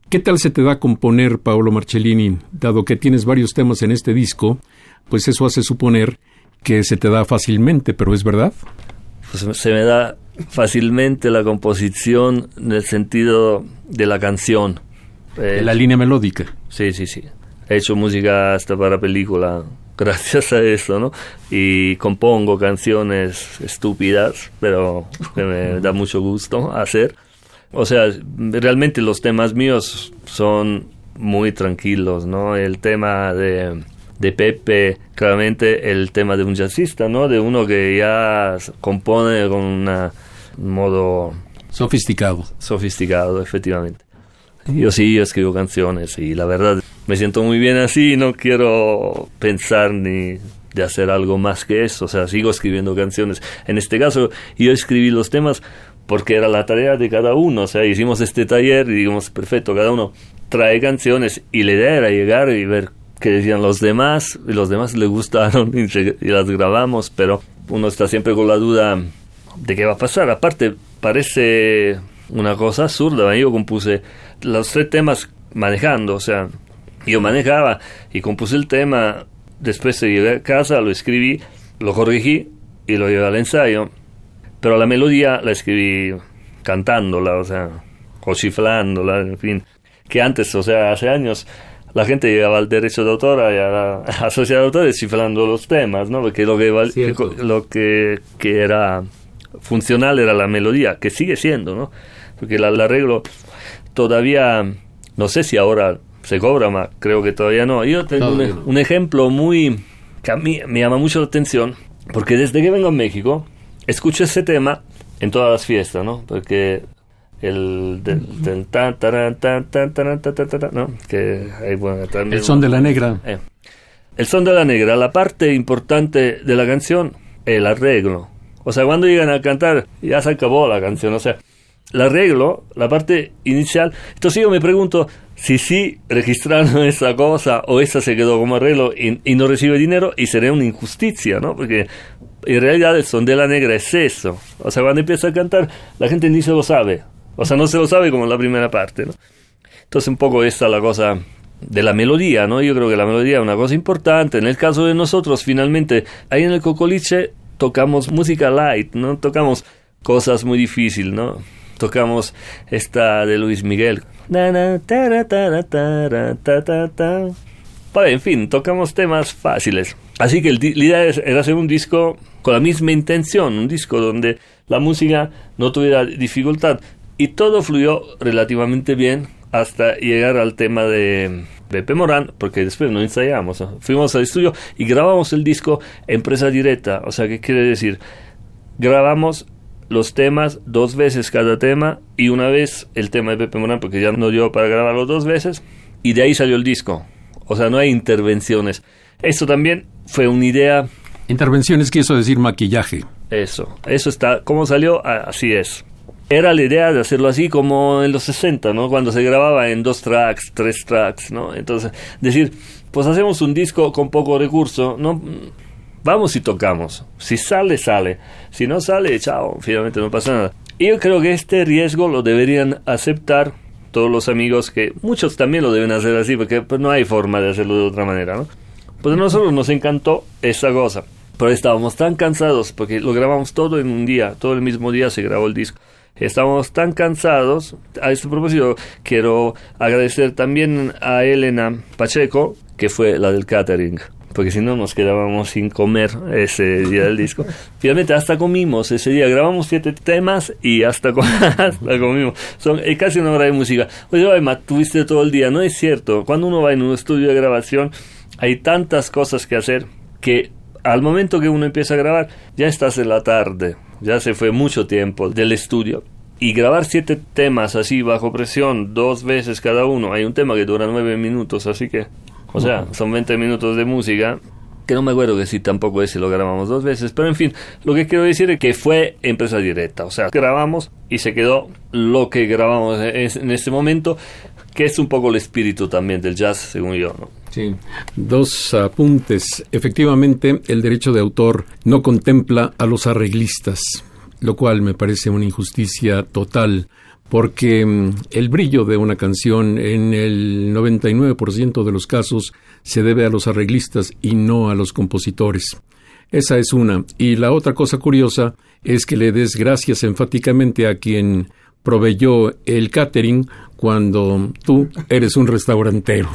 ¿Qué tal se te da componer, Paolo Marcellini? Dado que tienes varios temas en este disco, pues eso hace suponer que se te da fácilmente, pero ¿es verdad? Pues se me da fácilmente la composición en el sentido de la canción. Eh, la línea melódica. Sí, sí, sí. He hecho música hasta para película gracias a eso, ¿no? Y compongo canciones estúpidas, pero que me da mucho gusto hacer. O sea, realmente los temas míos son muy tranquilos, ¿no? El tema de de Pepe, claramente el tema de un jazzista, ¿no? De uno que ya compone con un modo... Sofisticado. Sofisticado, efectivamente. Yo sí, escribo canciones y la verdad me siento muy bien así, no quiero pensar ni de hacer algo más que eso, o sea, sigo escribiendo canciones. En este caso, yo escribí los temas porque era la tarea de cada uno, o sea, hicimos este taller y digamos, perfecto, cada uno trae canciones y la idea era llegar y ver que decían los demás, y los demás le gustaron y, las grabamos, pero uno está siempre con la duda de qué va a pasar. Aparte, parece una cosa absurda. Yo compuse los tres temas manejando, o sea, yo manejaba y compuse el tema, después llegué a casa, lo escribí, lo corregí y lo llevé al ensayo, pero la melodía la escribí cantándola, o sea, o chiflándola, en fin, que antes, o sea, hace años la gente llegaba al derecho de autor y a la sociedad de autores cifrando los temas, ¿no? Porque lo que, lo que, que, era funcional era la melodía, que sigue siendo, ¿no? Porque el arreglo todavía, no sé si ahora se cobra más, creo que todavía no. Yo tengo un, un, ejemplo muy que a mí me llama mucho la atención, porque desde que vengo a México, escucho ese tema en todas las fiestas, ¿no? Porque el del, ¿no? que el son de la negra eh. el son de la negra la parte importante de la canción el arreglo o sea cuando llegan a cantar ya se acabó la canción o sea el arreglo la parte inicial entonces yo me pregunto si sí registraron esa cosa o esa se quedó como arreglo y, y no recibe dinero y sería una injusticia no porque en realidad el son de la negra es eso o sea cuando empieza a cantar la gente ni se lo sabe o sea, no se lo sabe como en la primera parte, ¿no? Entonces un poco esta la cosa de la melodía, ¿no? Yo creo que la melodía es una cosa importante. En el caso de nosotros, finalmente, ahí en el Cocoliche tocamos música light, ¿no? Tocamos cosas muy difíciles, ¿no? Tocamos esta de Luis Miguel. Vale, en fin, tocamos temas fáciles. Así que la idea era hacer un disco con la misma intención, un disco donde la música no tuviera dificultad. Y todo fluyó relativamente bien hasta llegar al tema de Pepe Morán, porque después no ensayamos. Fuimos al estudio y grabamos el disco empresa directa. O sea, ¿qué quiere decir? Grabamos los temas dos veces cada tema y una vez el tema de Pepe Morán, porque ya no dio para grabarlo dos veces, y de ahí salió el disco. O sea, no hay intervenciones. Esto también fue una idea. Intervenciones quiso decir maquillaje. Eso, eso está. ¿Cómo salió? Así es era la idea de hacerlo así como en los 60, ¿no? Cuando se grababa en dos tracks, tres tracks, ¿no? Entonces, decir, pues hacemos un disco con poco recurso, ¿no? Vamos y tocamos. Si sale, sale. Si no sale, chao, finalmente no pasa nada. Y yo creo que este riesgo lo deberían aceptar todos los amigos que muchos también lo deben hacer así porque pues, no hay forma de hacerlo de otra manera, ¿no? Pues a nosotros nos encantó esa cosa, pero estábamos tan cansados porque lo grabamos todo en un día, todo el mismo día se grabó el disco Estamos tan cansados. A este propósito, quiero agradecer también a Elena Pacheco, que fue la del catering porque si no nos quedábamos sin comer ese día del disco. Finalmente hasta comimos ese día, grabamos siete temas y hasta, comimos. Son casi una hora de música. Oye, Emma, tuviste todo el día, no es cierto. Cuando uno va en un estudio de grabación hay tantas cosas que hacer que al momento que uno empieza a grabar ya estás en la tarde ya se fue mucho tiempo del estudio. Y grabar siete temas así bajo presión, dos veces cada uno. Hay un tema que dura nueve minutos, así que, o sea, son 20 minutos de música. que no me acuerdo que si tampoco ese lo grabamos dos veces, pero en fin, lo que quiero decir es que fue empresa directa, o sea, grabamos y se quedó lo que grabamos en este momento, que es un poco el espíritu también del jazz, según yo. Sí. Dos apuntes. Efectivamente, el derecho de autor no contempla a los arreglistas, lo cual me parece una injusticia total porque mm, el brillo de una canción en el 99% de los casos se debe a los arreglistas y no a los compositores. Esa es una. Y la otra cosa curiosa es que le des gracias enfáticamente a quien proveyó el catering cuando tú eres un restaurantero.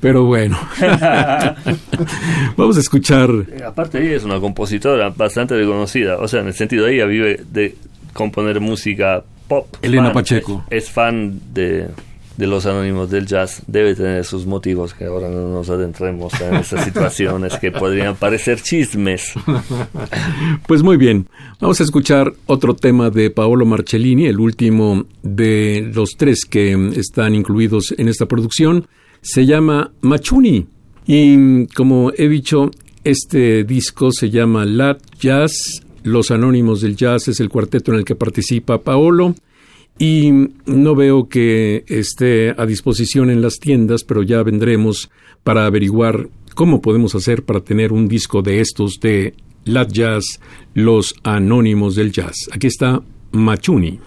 Pero bueno, vamos a escuchar. Aparte, ella es una compositora bastante reconocida, o sea, en el sentido, ella vive de componer música pop. Elena Pacheco. Es, fan de, de los anónimos del jazz debe tener sus motivos que ahora no nos adentremos en esas situaciones que podrían parecer chismes. Pues muy bien, vamos a escuchar otro tema de Paolo Marcellini, el último de los tres que están incluidos en esta producción. Se llama Machuni y como he dicho, este disco se llama Lat Jazz los Anónimos del Jazz es el cuarteto en el que participa Paolo y no veo que esté a disposición en las tiendas, pero ya vendremos para averiguar cómo podemos hacer para tener un disco de estos de Lat Jazz, Los Anónimos del Jazz. Aquí está Machuni.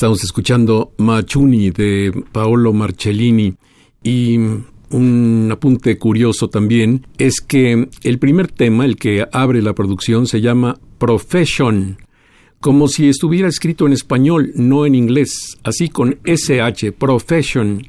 Estamos escuchando Machuni de Paolo Marcellini y un apunte curioso también es que el primer tema, el que abre la producción, se llama Profession, como si estuviera escrito en español, no en inglés, así con SH, Profession.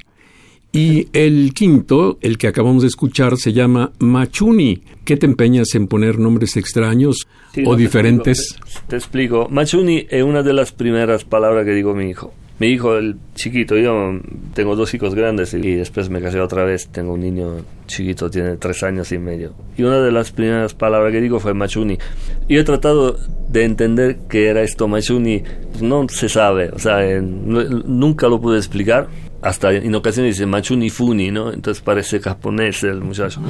Y el quinto, el que acabamos de escuchar, se llama Machuni. ¿Qué te empeñas en poner nombres extraños o diferentes? Te explico, Machuni es una de las primeras palabras que digo mi hijo. Mi hijo, el chiquito, yo tengo dos hijos grandes y después me casé otra vez. Tengo un niño chiquito, tiene tres años y medio. Y una de las primeras palabras que digo fue Machuni. Y he tratado de entender qué era esto Machuni. No se sabe, o sea, nunca lo pude explicar. Hasta en ocasiones dice Machuni Funi, ¿no? Entonces parece japonés el muchacho.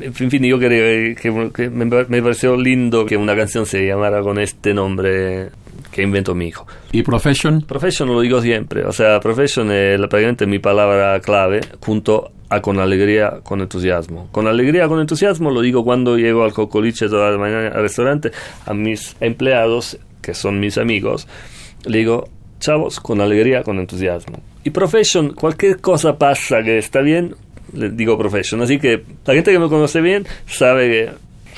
En fin, yo creo que, me, me, pareció lindo que una canción se llamara con este nombre que inventó mi hijo. ¿Y profession? Profession lo digo siempre, o sea, profession es prácticamente mi palabra clave junto a con alegría, con entusiasmo. Con alegría, con entusiasmo lo digo cuando llego al cocoliche toda la mañana al restaurante, a mis empleados, que son mis amigos, le digo, chavos, con alegría, con entusiasmo. Y profession, cualquier cosa pasa que está bien, le digo profession. Así que la gente que me conoce bien sabe que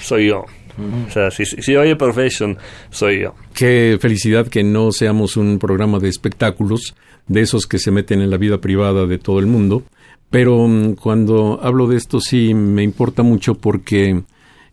soy yo. O sea, si, si oye Profession, soy yo. Qué felicidad que no seamos un programa de espectáculos, de esos que se meten en la vida privada de todo el mundo. Pero mm, cuando hablo de esto sí me importa mucho porque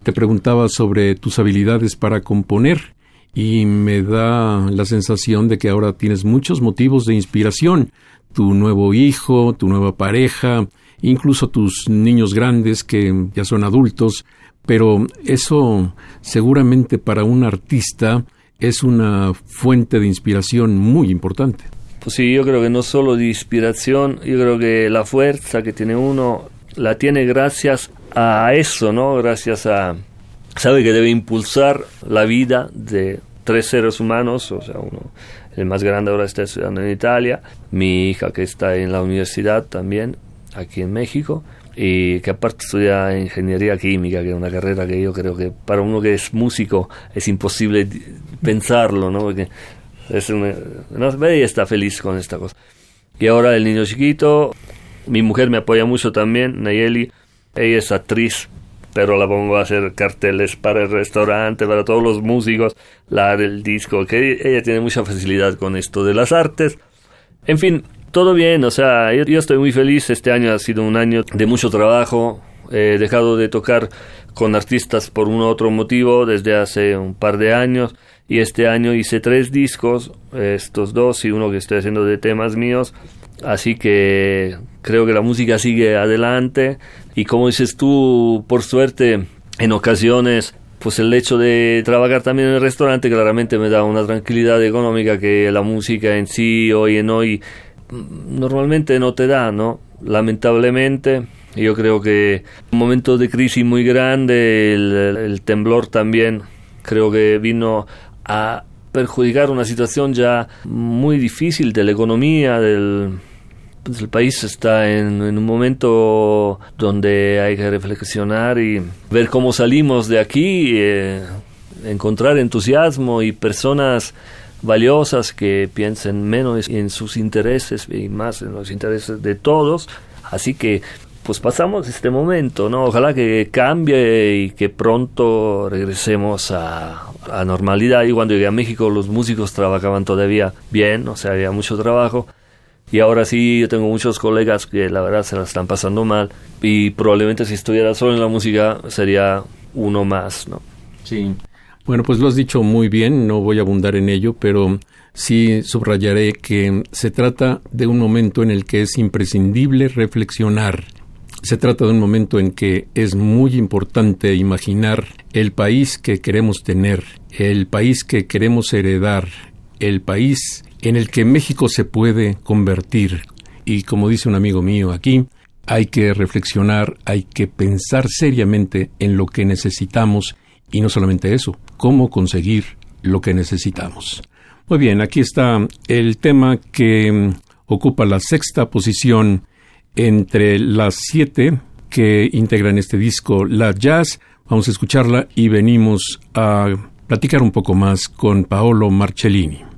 te preguntaba sobre tus habilidades para componer y me da la sensación de que ahora tienes muchos motivos de inspiración. Tu nuevo hijo, tu nueva pareja, incluso tus niños grandes que ya son adultos, pero eso seguramente para un artista es una fuente de inspiración muy importante. Pues sí, yo creo que no solo de inspiración, yo creo que la fuerza que tiene uno la tiene gracias a eso, ¿no? Gracias a... Sabe que debe impulsar la vida de tres seres humanos, o sea, uno, el más grande ahora está estudiando en Italia, mi hija que está en la universidad también, aquí en México, y que aparte estudia ingeniería química, que es una carrera que yo creo que para uno que es músico es imposible pensarlo, ¿no? Porque es una, no, ella está feliz con esta cosa. Y ahora el niño chiquito, mi mujer me apoya mucho también, Nayeli, ella es actriz, pero la pongo a hacer carteles para el restaurante, para todos los músicos, la del disco, que ella tiene mucha facilidad con esto de las artes. En fin, todo bien, o sea, yo, estoy muy feliz. Este año ha sido un año de mucho trabajo. He dejado de tocar con artistas por un otro motivo desde hace un par de años y este año hice tres discos, estos dos y uno que estoy haciendo de temas míos, así que creo que la música sigue adelante y como dices tú, por suerte, en ocasiones pues el hecho de trabajar también en el restaurante claramente me da una tranquilidad económica que la música en sí hoy en hoy normalmente no te da, ¿no? Lamentablemente, yo creo que un momento de crisis muy grande, el, temblor también, creo que vino a perjudicar una situación ya muy difícil de la economía, del, pues el país está en, un momento donde hay que reflexionar y ver cómo salimos de aquí, eh, encontrar entusiasmo y personas valiosas que piensen menos en sus intereses y más en los intereses de todos. Así que pues pasamos este momento, ¿no? Ojalá que cambie y que pronto regresemos a, a normalidad. Y cuando llegué a México los músicos trabajaban todavía bien, o sea, había mucho trabajo. Y ahora sí, yo tengo muchos colegas que la verdad se la están pasando mal. Y probablemente si estuviera solo en la música sería uno más, ¿no? Sí. Bueno, pues lo has dicho muy bien, no voy a abundar en ello, pero sí subrayaré que se trata de un momento en el que es imprescindible reflexionar. Se trata de un momento en que es muy importante imaginar el país que queremos tener, el país que queremos heredar, el país en el que México se puede convertir. Y como dice un amigo mío aquí, hay que reflexionar, hay que pensar seriamente en lo que necesitamos y no solamente eso, cómo conseguir lo que necesitamos. Muy bien, aquí está el tema que mm, ocupa la sexta posición entre las siete que integran este disco, la jazz. Vamos a escucharla y venimos a platicar un poco más con Paolo Marcellini.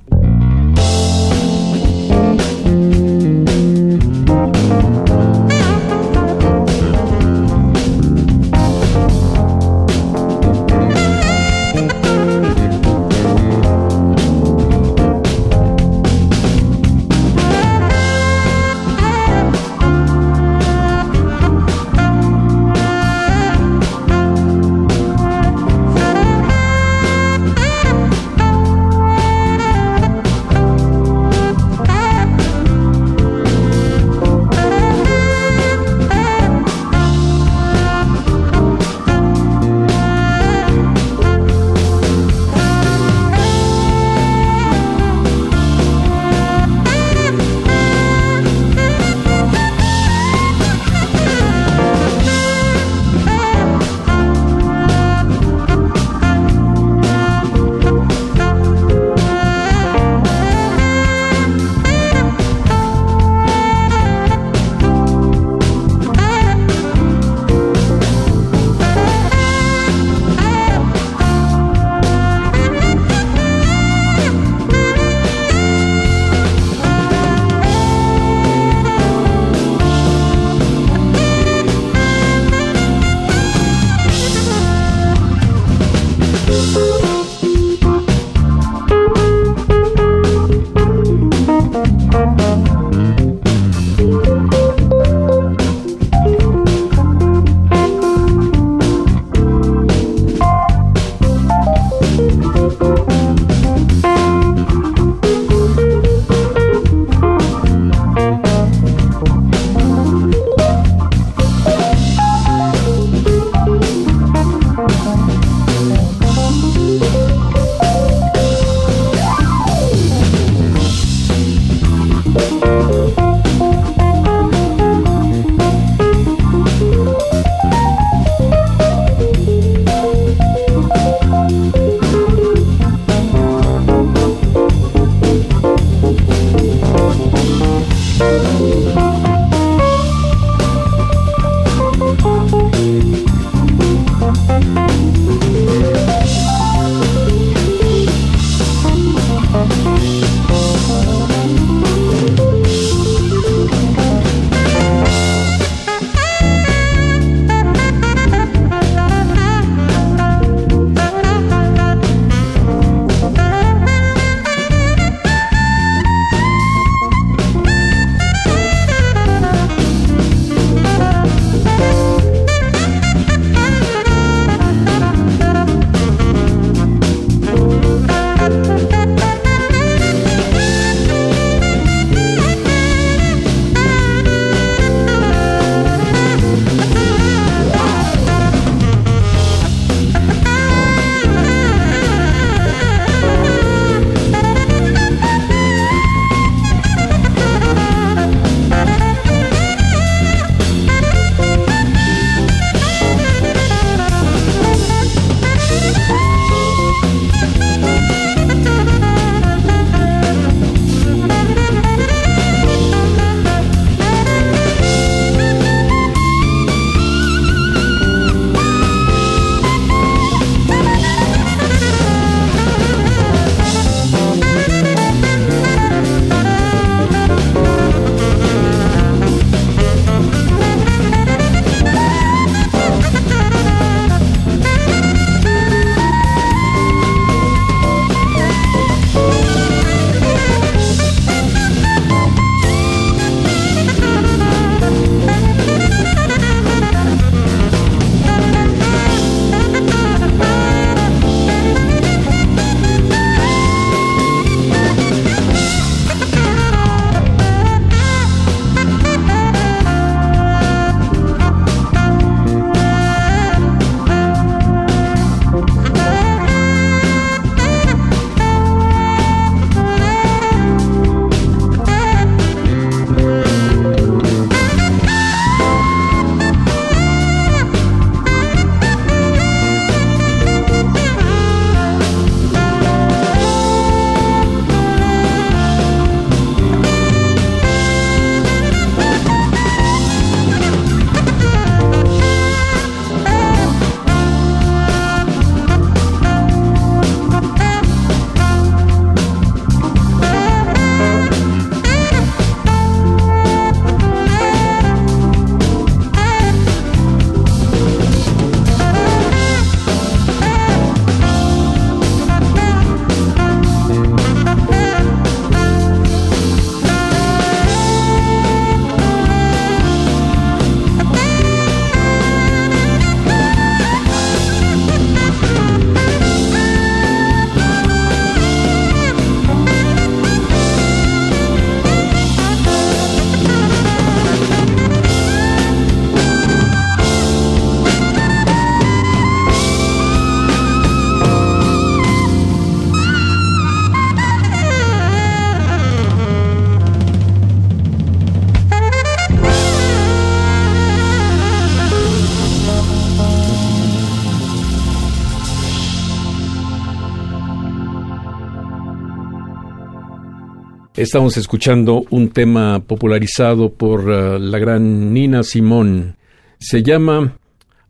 Estamos escuchando un tema popularizado por uh, la gran Nina Simone. Se llama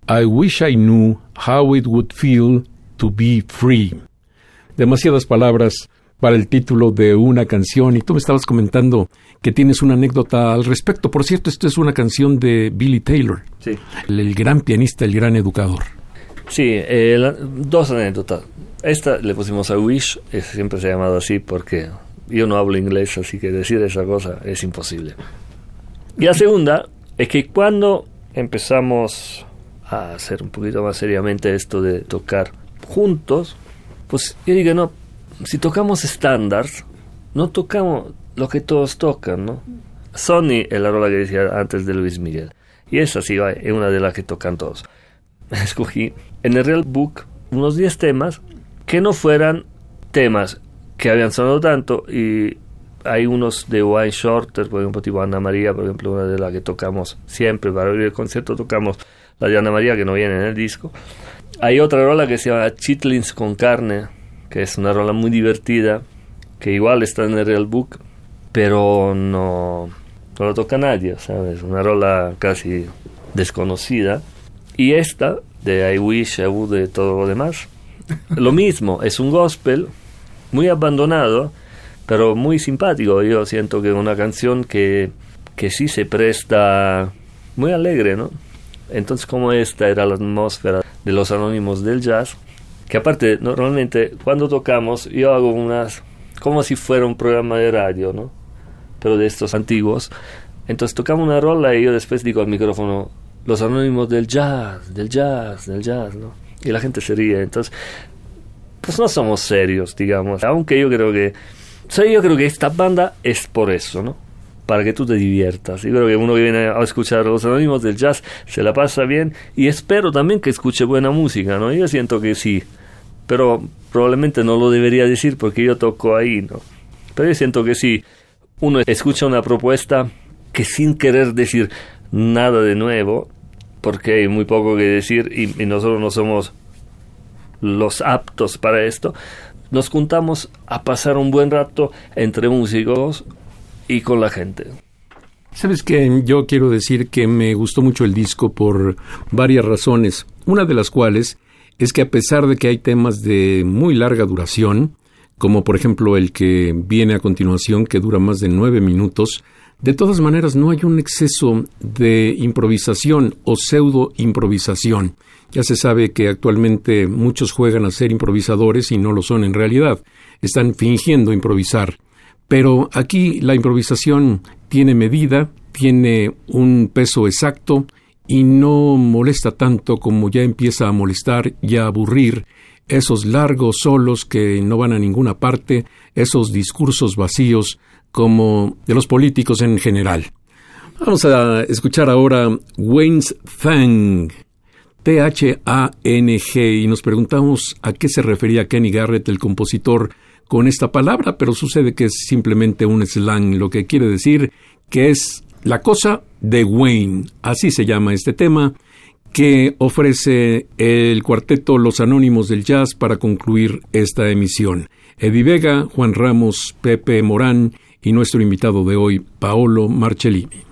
I Wish I Knew How It Would Feel to Be Free. Demasiadas palabras para el título de una canción y tú me estabas comentando que tienes una anécdota al respecto. Por cierto, esto es una canción de Billy Taylor, sí. el, el gran pianista, el gran educador. Sí, eh, la, dos anécdotas. Esta le pusimos a Wish, siempre se ha llamado así porque yo no hablo inglés, así que decir esa cosa es imposible. Y la segunda es que cuando empezamos a hacer un poquito más seriamente esto de tocar juntos, pues yo digo, no, si tocamos estándares, no tocamos lo que todos tocan, ¿no? Sony es la rola que decía antes de Luis Miguel. Y esa sí es una de las que tocan todos. Escogí en el Real Book unos 10 temas que no fueran temas que habían sonado tanto y hay unos de Wine Shorter, por ejemplo, tipo Ana María, por ejemplo, una de las que tocamos siempre para abrir el concierto, tocamos la de Ana María que no viene en el disco. Hay otra rola que se llama Chitlins con carne, que es una rola muy divertida, que igual está en el Real Book, pero no, no lo toca nadie, ¿sabes? Una rola casi desconocida. Y esta, de I Wish I Would, de todo lo demás, lo mismo, es un gospel muy abandonado, pero muy simpático. Yo siento que es una canción que, que sí se presta muy alegre, ¿no? Entonces, como esta era la atmósfera de los anónimos del jazz, que aparte, normalmente cuando tocamos, yo hago unas, como si fuera un programa de radio, ¿no? Pero de estos antiguos. Entonces tocamos una rola y yo después digo al micrófono, los anónimos del jazz, del jazz, del jazz, ¿no? Y la gente se ríe. Entonces, pues no somos serios, digamos. Aunque yo creo que, o sea, yo creo que esta banda es por eso, ¿no? Para que tú te diviertas. Yo creo que uno que viene a escuchar los anónimos del jazz se la pasa bien y espero también que escuche buena música, ¿no? Yo siento que sí, pero probablemente no lo debería decir porque yo toco ahí, ¿no? Pero yo siento que sí, uno escucha una propuesta que sin querer decir nada de nuevo, porque hay muy poco que decir y, y nosotros no somos los aptos para esto, nos juntamos a pasar un buen rato entre músicos y con la gente. Sabes que yo quiero decir que me gustó mucho el disco por varias razones, una de las cuales es que a pesar de que hay temas de muy larga duración, como por ejemplo el que viene a continuación que dura más de nueve minutos, de todas maneras no hay un exceso de improvisación o pseudo improvisación. Ya se sabe que actualmente muchos juegan a ser improvisadores y no lo son en realidad. Están fingiendo improvisar. Pero aquí la improvisación tiene medida, tiene un peso exacto y no molesta tanto como ya empieza a molestar y a aburrir esos largos solos que no van a ninguna parte, esos discursos vacíos como de los políticos en general. Vamos a escuchar ahora Wayne's Thang, T-H-A-N-G, y nos preguntamos a qué se refería Kenny Garrett, el compositor, con esta palabra, pero sucede que es simplemente un slang, lo que quiere decir que es la cosa de Wayne, así se llama este tema, que ofrece el cuarteto Los Anónimos del Jazz para concluir esta emisión. Eddie Vega, Juan Ramos, Pepe Morán y nuestro invitado de hoy, Paolo Marcellini.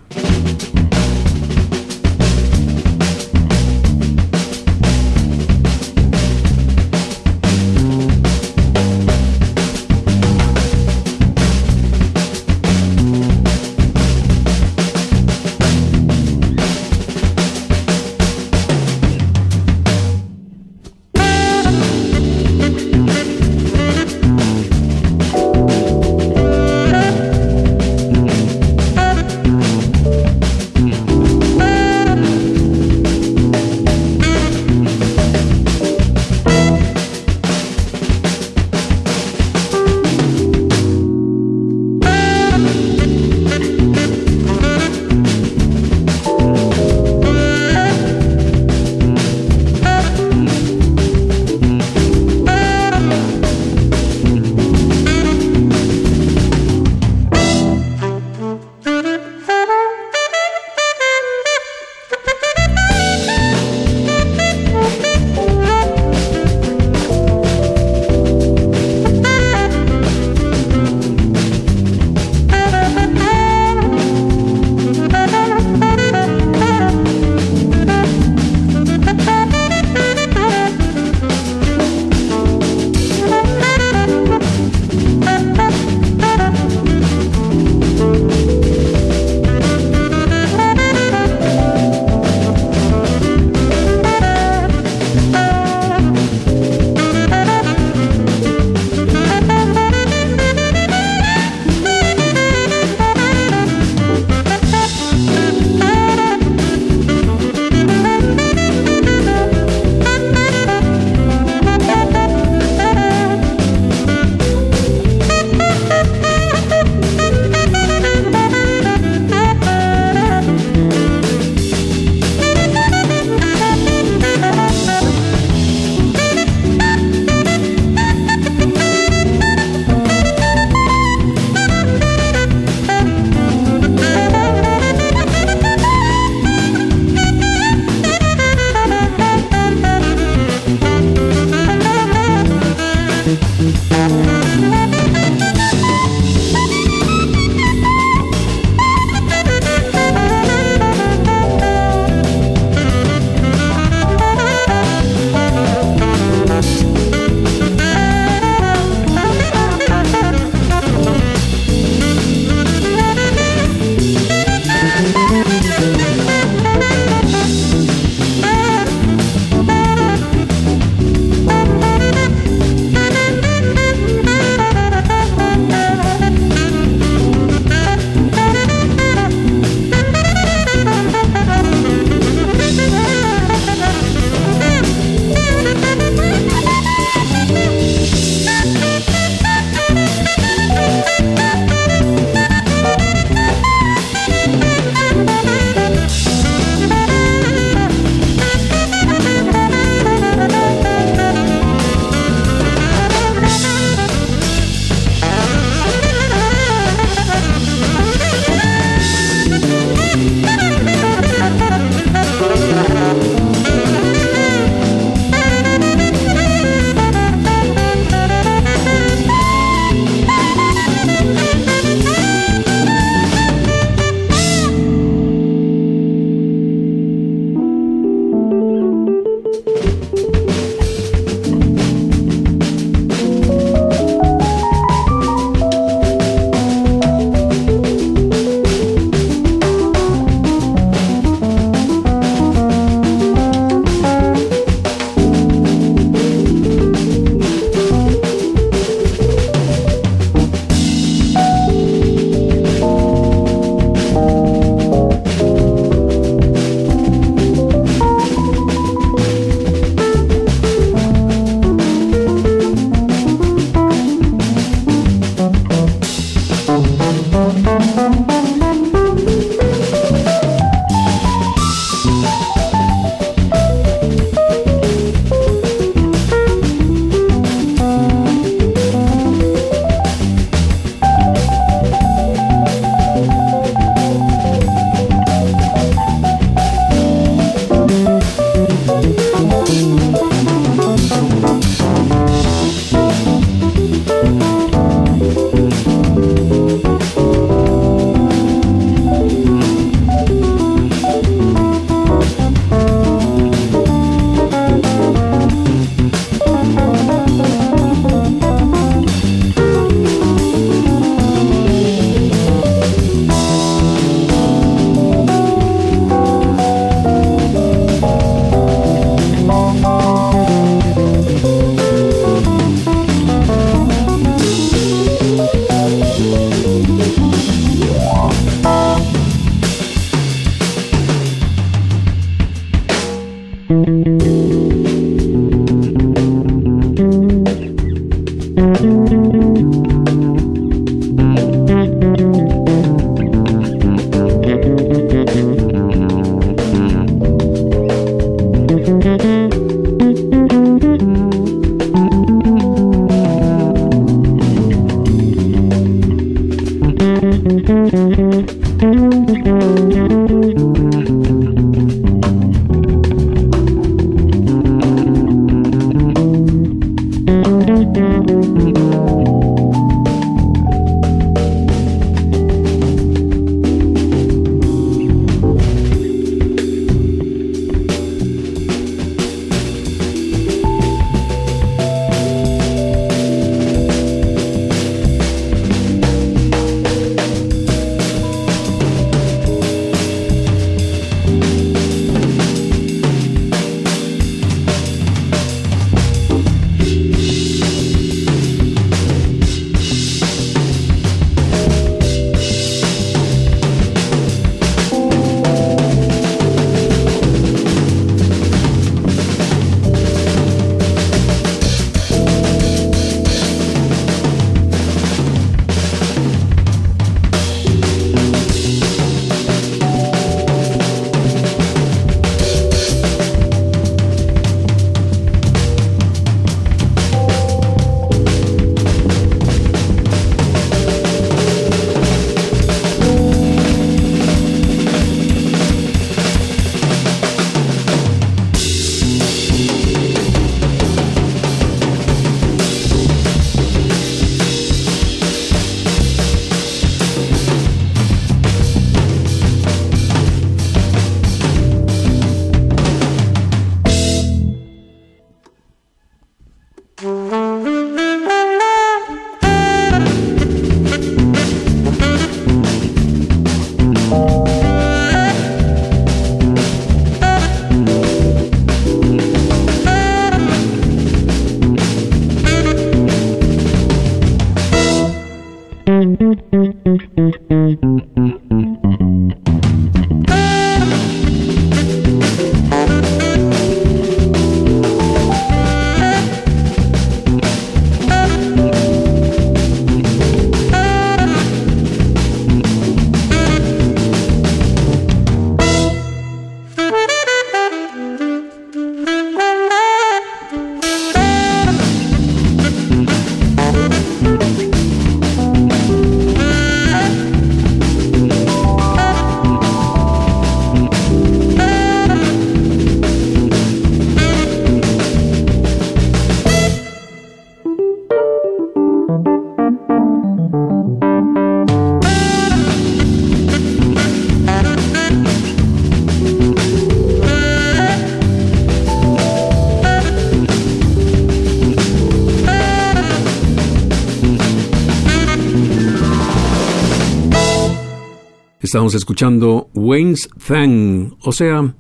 Estamos escuchando Wayne's Thing, o sea,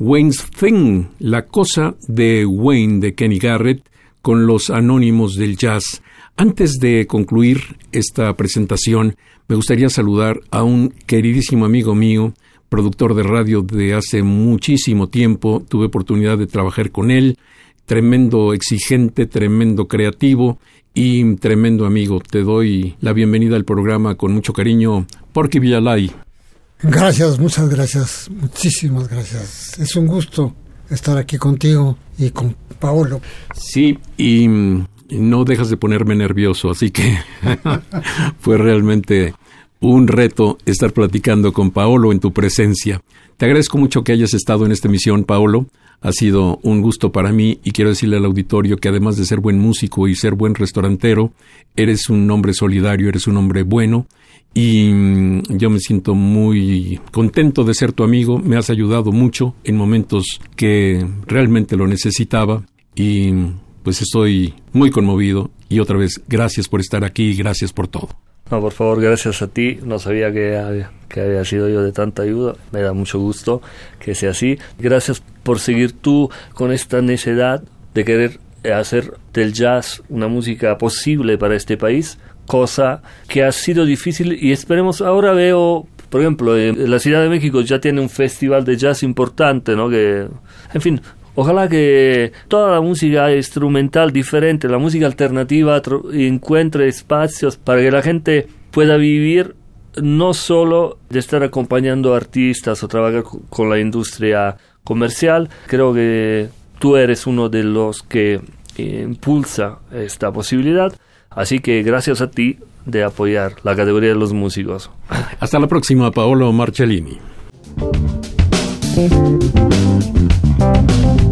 Wayne's Thing, la cosa de Wayne de Kenny Garrett con los anónimos del jazz. Antes de concluir esta presentación, me gustaría saludar a un queridísimo amigo mío, productor de radio de hace muchísimo tiempo. Tuve oportunidad de trabajar con él, tremendo exigente, tremendo creativo y tremendo amigo. Te doy la bienvenida al programa con mucho cariño, Porky Villalay. Gracias, muchas gracias, muchísimas gracias. Es un gusto estar aquí contigo y con Paolo. Sí, y no dejas de ponerme nervioso, así que fue realmente un reto estar platicando con Paolo en tu presencia. Te agradezco mucho que hayas estado en esta emisión, Paolo. Ha sido un gusto para mí y quiero decirle al auditorio que además de ser buen músico y ser buen restaurantero, eres un hombre solidario, eres un hombre bueno y mm, yo me siento muy contento de ser tu amigo, me has ayudado mucho en momentos que realmente lo necesitaba y pues estoy muy conmovido y otra vez gracias por estar aquí y gracias por todo. No, por favor, gracias a ti. No sabía que había, que había sido yo de tanta ayuda. Me da mucho gusto que sea así. Gracias por seguir tú con esta necesidad de querer hacer del jazz una música posible para este país cosa que ha sido difícil y esperemos, ahora veo, por ejemplo, la Ciudad de México ya tiene un festival de jazz importante, ¿no? Que, en fin, Ojalá que toda la música instrumental diferente, la música alternativa, encuentre espacios para que la gente pueda vivir no solo de estar acompañando artistas o trabajar con la industria comercial. Creo que tú eres uno de los que impulsa esta posibilidad. Así que gracias a ti de apoyar la categoría de los músicos. Hasta la próxima, Paolo Marcellini. Thank you